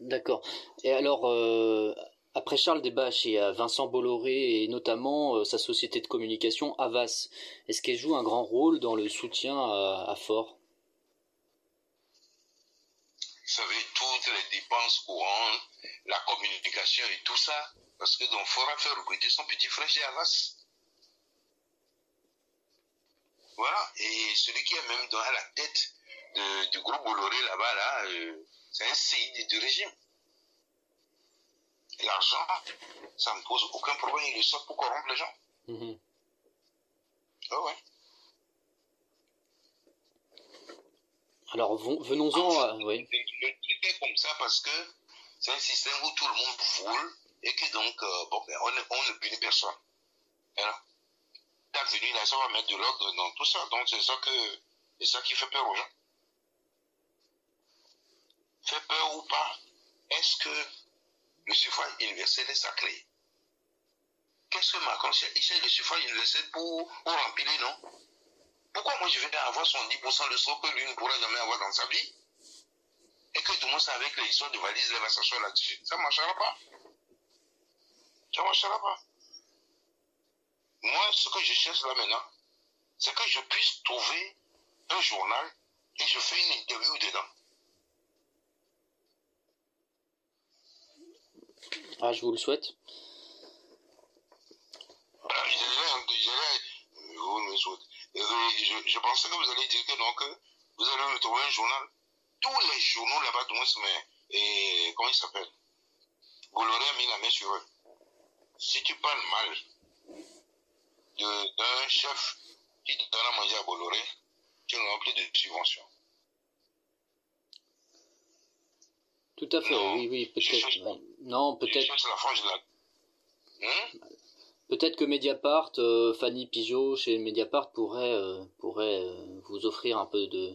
D'accord. Et alors, euh, après Charles Desbâches, il y a Vincent Bolloré et notamment euh, sa société de communication Avas. Est-ce qu'elle joue un grand rôle dans le soutien à, à Ford Vous savez, toutes les dépenses courantes, la communication et tout ça, parce que donc Ford a fait recruter son petit frère chez Avas. Voilà, et celui qui est même dans la tête du groupe Bolloré là-bas, là, euh, c'est un CI du régime. L'argent, ça ne pose aucun problème, il le sort pour corrompre les gens. Mhm. Ah ouais. Alors, venons-en à... Oui. Le truc est comme ça parce que c'est un système où tout le monde vole et que donc, euh, bon, ben, on, ne- on ne punit personne. Voilà. T'as venu là, ça va mettre de l'ordre dans tout ça. Donc, c'est ça que, c'est ça qui fait peur aux gens. Ou pas, est-ce que le suffrage universel est sacré? Qu'est-ce que Macron cherche Il cherche le suffrage universel pour, pour remplir, non? Pourquoi moi je vais avoir son 10% de ce que lui ne pourra jamais avoir dans sa vie? Et que tout le monde sait avec les histoires de valises, va s'asseoir là-dessus. Ça ne marchera pas. Ça ne marchera pas. Moi, ce que je cherche là maintenant, c'est que je puisse trouver un journal et je fais une interview dedans. Ah, je vous le souhaite. Ah, je pensais que vous allez dire que donc, vous allez me trouver un journal. Tous les journaux là-bas, du moins, mais, comment il s'appelle Bolloré a mis la main sur eux. Si tu parles mal d'un chef qui te donne à manger à Bolloré, tu n'auras plus de subvention. Tout à fait, Non, oui, oui, peut-être. Non, peut-être. la. Hein Peut-être que Mediapart, euh, Fanny Pigeot chez Mediapart pourrait, euh, pourrait euh, vous offrir un peu de,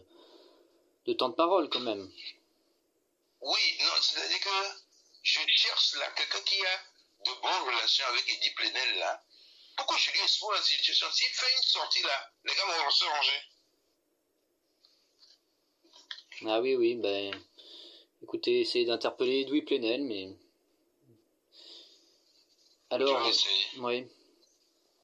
de temps de parole quand même. Oui, non, c'est-à-dire que je cherche là quelqu'un qui a de bonnes relations avec Eddie Plenel là. Pourquoi je lui expose la situation S'il fait une sortie là, les gars vont se ranger. Ah oui, oui, ben. Écoutez, essayez d'interpeller Edoui Plenel, mais. Alors. Je vais essayer. Oui.